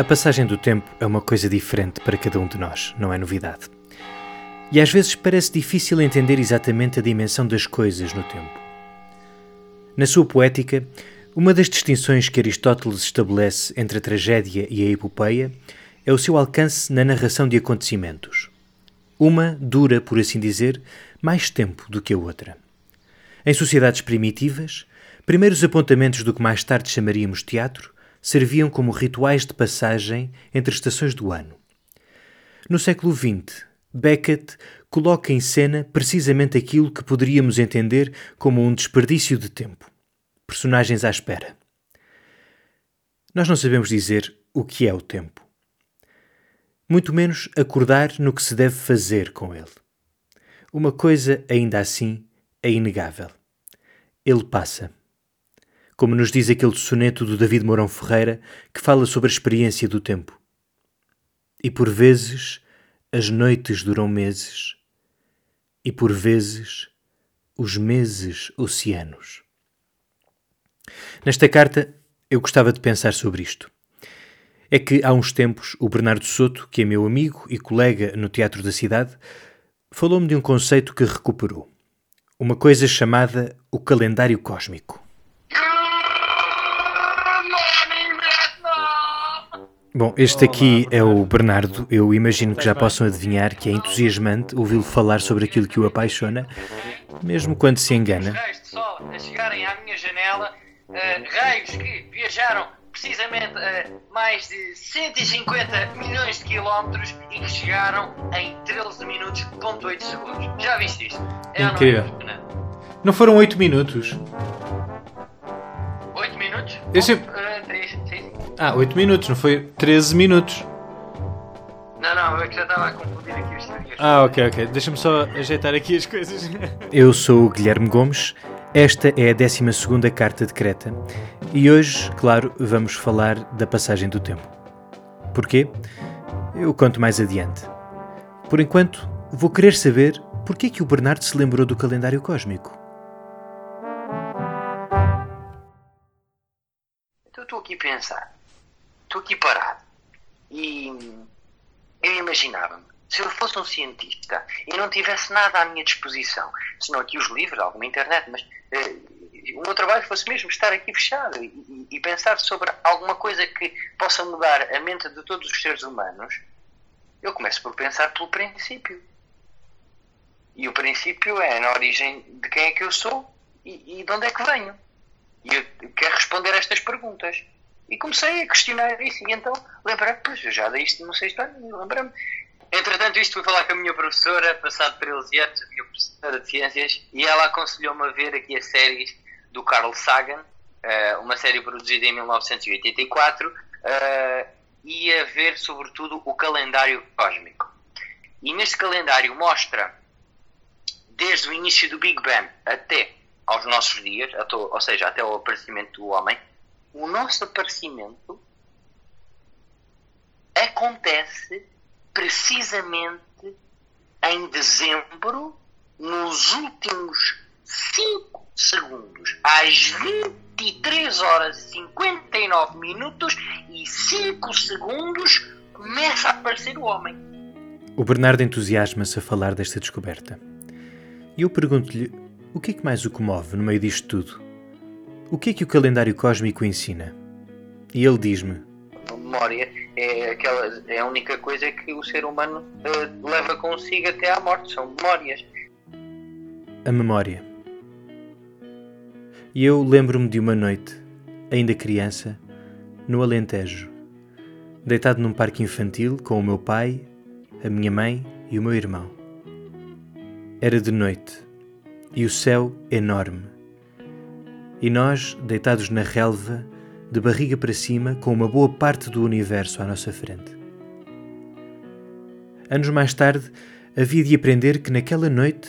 A passagem do tempo é uma coisa diferente para cada um de nós, não é novidade. E às vezes parece difícil entender exatamente a dimensão das coisas no tempo. Na sua poética, uma das distinções que Aristóteles estabelece entre a tragédia e a epopeia é o seu alcance na narração de acontecimentos. Uma dura, por assim dizer, mais tempo do que a outra. Em sociedades primitivas, primeiros apontamentos do que mais tarde chamaríamos teatro serviam como rituais de passagem entre estações do ano. No século XX, Beckett coloca em cena precisamente aquilo que poderíamos entender como um desperdício de tempo. Personagens à espera. Nós não sabemos dizer o que é o tempo. Muito menos acordar no que se deve fazer com ele. Uma coisa, ainda assim, é inegável. Ele passa como nos diz aquele soneto do David Mourão Ferreira que fala sobre a experiência do tempo. E por vezes as noites duram meses, e por vezes os meses oceanos. Nesta carta eu gostava de pensar sobre isto. É que há uns tempos o Bernardo Soto, que é meu amigo e colega no Teatro da Cidade, falou-me de um conceito que recuperou. Uma coisa chamada o calendário cósmico. Bom, este aqui é o Bernardo. Eu imagino que já possam adivinhar que é entusiasmante ouvi-lo falar sobre aquilo que o apaixona, mesmo quando se engana. Raios de sol a chegarem à minha janela, uh, raios que viajaram precisamente a mais de 150 milhões de quilómetros e que chegaram em 13 minutos, ponto 8 segundos. Já viste isto? É Incrível. Não, não foram 8 minutos? 8 minutos? Eu sempre... 3, sim. Ah, 8 minutos, não foi 13 minutos. Não, não, eu já estava a confundir aqui os. Ah, ok, ok. Deixa-me só ajeitar aqui as coisas. Eu sou o Guilherme Gomes. Esta é a 12 carta de Creta. E hoje, claro, vamos falar da passagem do tempo. Porquê? Eu conto mais adiante. Por enquanto, vou querer saber porquê que o Bernardo se lembrou do calendário cósmico. Então estou aqui a pensar estou aqui parado. E eu imaginava-me, se eu fosse um cientista e não tivesse nada à minha disposição, senão aqui os livros, alguma internet, mas uh, o meu trabalho fosse mesmo estar aqui fechado e, e, pensar sobre alguma coisa que possa mudar a mente de todos os seres humanos, eu começo por pensar pelo princípio. E o princípio é na origem de quem é que eu sou e, e de onde é que venho. E eu quero responder a estas perguntas. E comecei a questionar isso. E então lembrei-me, pois eu já dei isto no sexto ano, lembrei-me. Entretanto, isto fui falar com a minha professora, passado 13 anos, a minha professora de ciências, e ela aconselhou-me a ver aqui as séries do Carl Sagan, eh, uma série produzida em 1984, eh, e a ver, sobretudo, o calendário cósmico. E neste calendário mostra, desde o início do Big Bang até aos nossos dias, ou seja, até o aparecimento do homem, o nosso aparecimento acontece precisamente em dezembro, nos últimos 5 segundos, às 23 horas e 59 minutos e 5 segundos, começa a aparecer o homem. O Bernardo entusiasma-se a falar desta descoberta. E eu pergunto-lhe o que é que mais o comove no meio disto tudo? O que é que o calendário cósmico ensina? E ele diz-me: A memória é, aquela, é a única coisa que o ser humano uh, leva consigo até à morte, são memórias. A memória. E eu lembro-me de uma noite, ainda criança, no Alentejo, deitado num parque infantil com o meu pai, a minha mãe e o meu irmão. Era de noite e o céu enorme e nós, deitados na relva, de barriga para cima, com uma boa parte do universo à nossa frente. Anos mais tarde, havia de aprender que naquela noite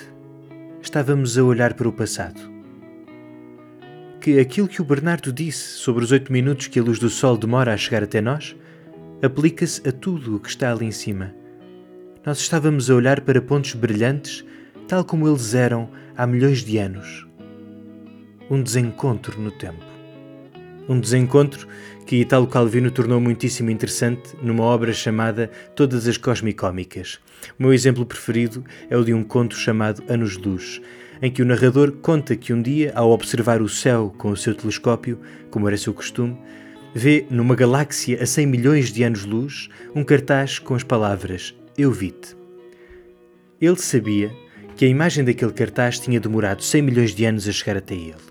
estávamos a olhar para o passado. Que aquilo que o Bernardo disse sobre os oito minutos que a luz do sol demora a chegar até nós aplica-se a tudo o que está ali em cima. Nós estávamos a olhar para pontos brilhantes, tal como eles eram há milhões de anos um desencontro no tempo. Um desencontro que Italo Calvino tornou muitíssimo interessante numa obra chamada Todas as Cosmicómicas. O meu exemplo preferido é o de um conto chamado Anos-Luz, em que o narrador conta que um dia, ao observar o céu com o seu telescópio, como era seu costume, vê numa galáxia a 100 milhões de anos-luz um cartaz com as palavras Eu vi-te. Ele sabia que a imagem daquele cartaz tinha demorado 100 milhões de anos a chegar até ele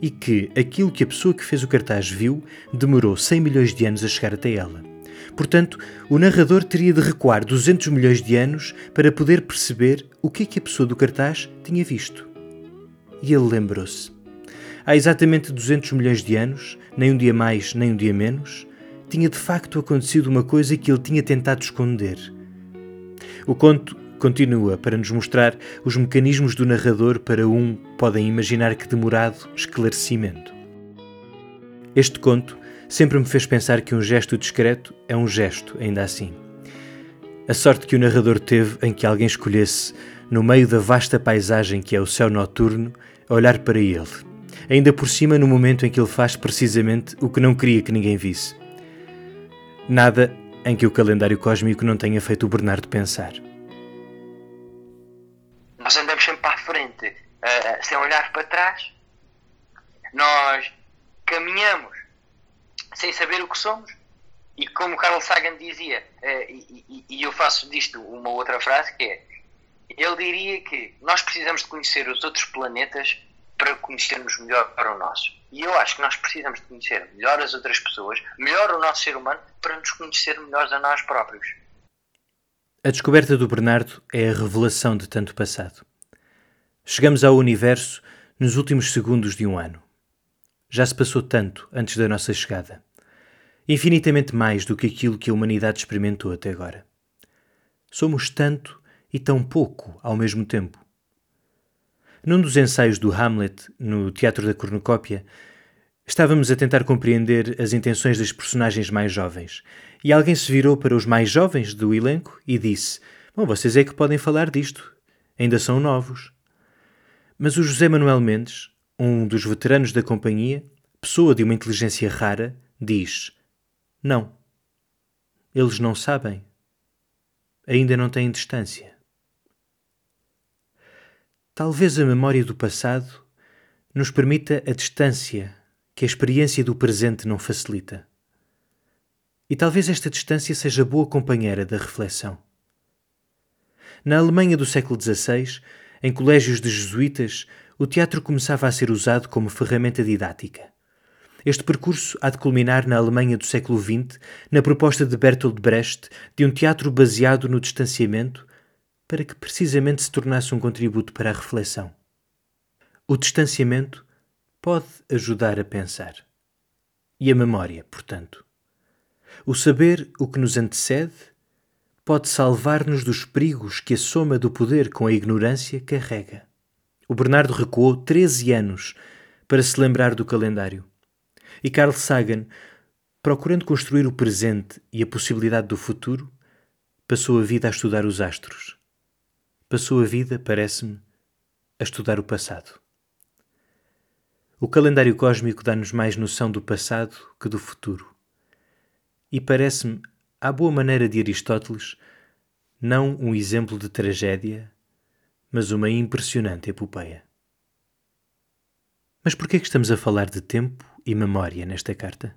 e que aquilo que a pessoa que fez o cartaz viu demorou 100 milhões de anos a chegar até ela. Portanto, o narrador teria de recuar 200 milhões de anos para poder perceber o que é que a pessoa do cartaz tinha visto. E ele lembrou-se. Há exatamente 200 milhões de anos, nem um dia mais, nem um dia menos, tinha de facto acontecido uma coisa que ele tinha tentado esconder. O conto Continua para nos mostrar os mecanismos do narrador para um, podem imaginar que demorado, esclarecimento. Este conto sempre me fez pensar que um gesto discreto é um gesto, ainda assim. A sorte que o narrador teve em que alguém escolhesse, no meio da vasta paisagem que é o céu noturno, olhar para ele, ainda por cima no momento em que ele faz precisamente o que não queria que ninguém visse. Nada em que o calendário cósmico não tenha feito o Bernardo pensar. Uh, sem olhar para trás. Nós caminhamos sem saber o que somos. E como Carl Sagan dizia, uh, e, e, eu faço disto uma outra frase, que é, ele diria que nós precisamos de conhecer os outros planetas para conhecermos melhor para o nosso. E eu acho que nós precisamos de conhecer melhor as outras pessoas, melhor o nosso ser humano, para nos conhecer melhor a nós próprios. A descoberta do Bernardo é a revelação de tanto passado. Chegamos ao universo nos últimos segundos de um ano. Já se passou tanto antes da nossa chegada. Infinitamente mais do que aquilo que a humanidade experimentou até agora. Somos tanto e tão pouco ao mesmo tempo. Num dos ensaios do Hamlet, no Teatro da Cornucópia, estávamos a tentar compreender as intenções das personagens mais jovens e alguém se virou para os mais jovens do elenco e disse: Bom, vocês é que podem falar disto, ainda são novos. Mas o José Manuel Mendes, um dos veteranos da companhia, pessoa de uma inteligência rara, diz: Não. Eles não sabem. Ainda não têm distância. Talvez a memória do passado nos permita a distância que a experiência do presente não facilita. E talvez esta distância seja boa companheira da reflexão. Na Alemanha do século XVI, em colégios de jesuítas, o teatro começava a ser usado como ferramenta didática. Este percurso há de culminar na Alemanha do século XX, na proposta de Bertolt Brecht de um teatro baseado no distanciamento, para que precisamente se tornasse um contributo para a reflexão. O distanciamento pode ajudar a pensar. E a memória, portanto. O saber o que nos antecede pode salvar-nos dos perigos que a soma do poder com a ignorância carrega. O Bernardo recuou 13 anos para se lembrar do calendário. E Carl Sagan, procurando construir o presente e a possibilidade do futuro, passou a vida a estudar os astros. Passou a vida, parece-me, a estudar o passado. O calendário cósmico dá-nos mais noção do passado que do futuro e parece-me, à boa maneira de Aristóteles, não um exemplo de tragédia, mas uma impressionante epopeia. Mas por que é que estamos a falar de tempo e memória nesta carta?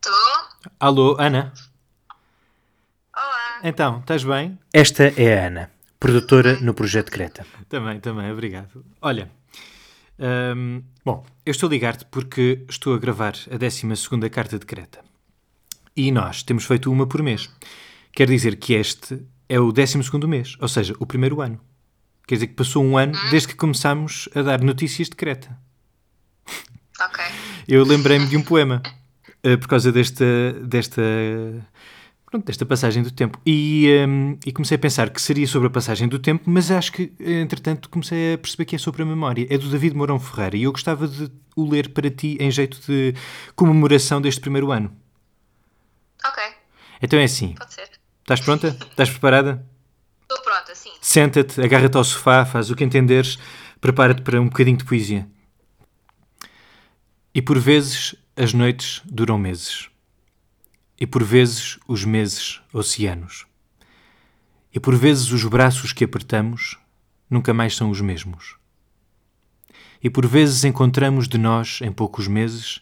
Tô? Alô, Ana? Olá. Então, estás bem? Esta é a Ana, produtora no Projeto Creta. Também, também, obrigado. Olha, um, bom, eu estou a ligar-te porque estou a gravar a 12 carta de Creta. E nós temos feito uma por mês. Quer dizer que este é o 12 mês, ou seja, o primeiro ano. Quer dizer que passou um ano desde que começámos a dar notícias de Creta. Ok. Eu lembrei-me de um poema uh, por causa desta, desta pronto, desta passagem do tempo. E, um, e, comecei a pensar que seria sobre a passagem do tempo, mas acho que, entretanto, comecei a perceber que é sobre a memória. É do David Mourão Ferreira e eu gostava de o ler para ti em jeito de comemoração deste primeiro ano. Ok. Então é assim. Pode ser. Estás pronta? Estás preparada? Estou pronta. sim. Senta-te, agarra-te ao sofá, faz o que entenderes, prepara-te para um bocadinho de poesia. E por vezes as noites duram meses. E por vezes os meses oceanos. E por vezes os braços que apertamos nunca mais são os mesmos. E por vezes encontramos de nós, em poucos meses,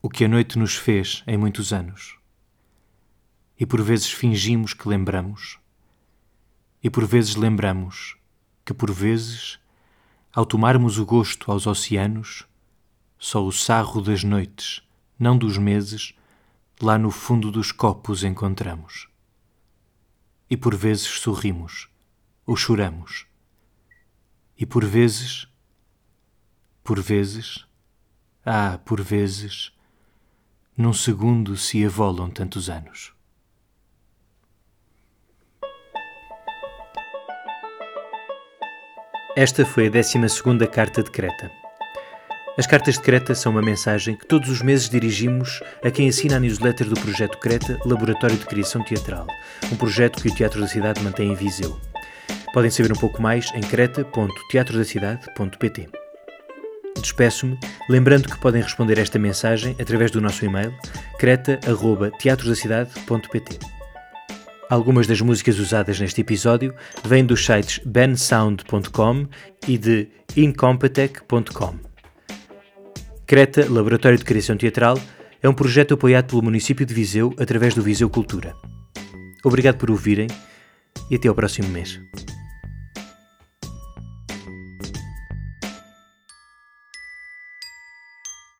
o que a noite nos fez em muitos anos. E por vezes fingimos que lembramos. E por vezes lembramos que por vezes, ao tomarmos o gosto aos oceanos, só o sarro das noites, não dos meses, lá no fundo dos copos encontramos. E por vezes sorrimos, ou choramos. E por vezes, por vezes, ah, por vezes, num segundo se avolam tantos anos. Esta foi a 12 Carta de Creta. As cartas de Creta são uma mensagem que todos os meses dirigimos a quem assina a newsletter do Projeto Creta, Laboratório de Criação Teatral, um projeto que o Teatro da Cidade mantém em Viseu. Podem saber um pouco mais em creta.teatrodacidade.pt. Despeço-me, lembrando que podem responder esta mensagem através do nosso e-mail creta.teatrodacidade.pt. Algumas das músicas usadas neste episódio vêm dos sites bensound.com e de incompetech.com. Creta Laboratório de Criação Teatral é um projeto apoiado pelo município de Viseu através do Viseu Cultura. Obrigado por ouvirem e até ao próximo mês.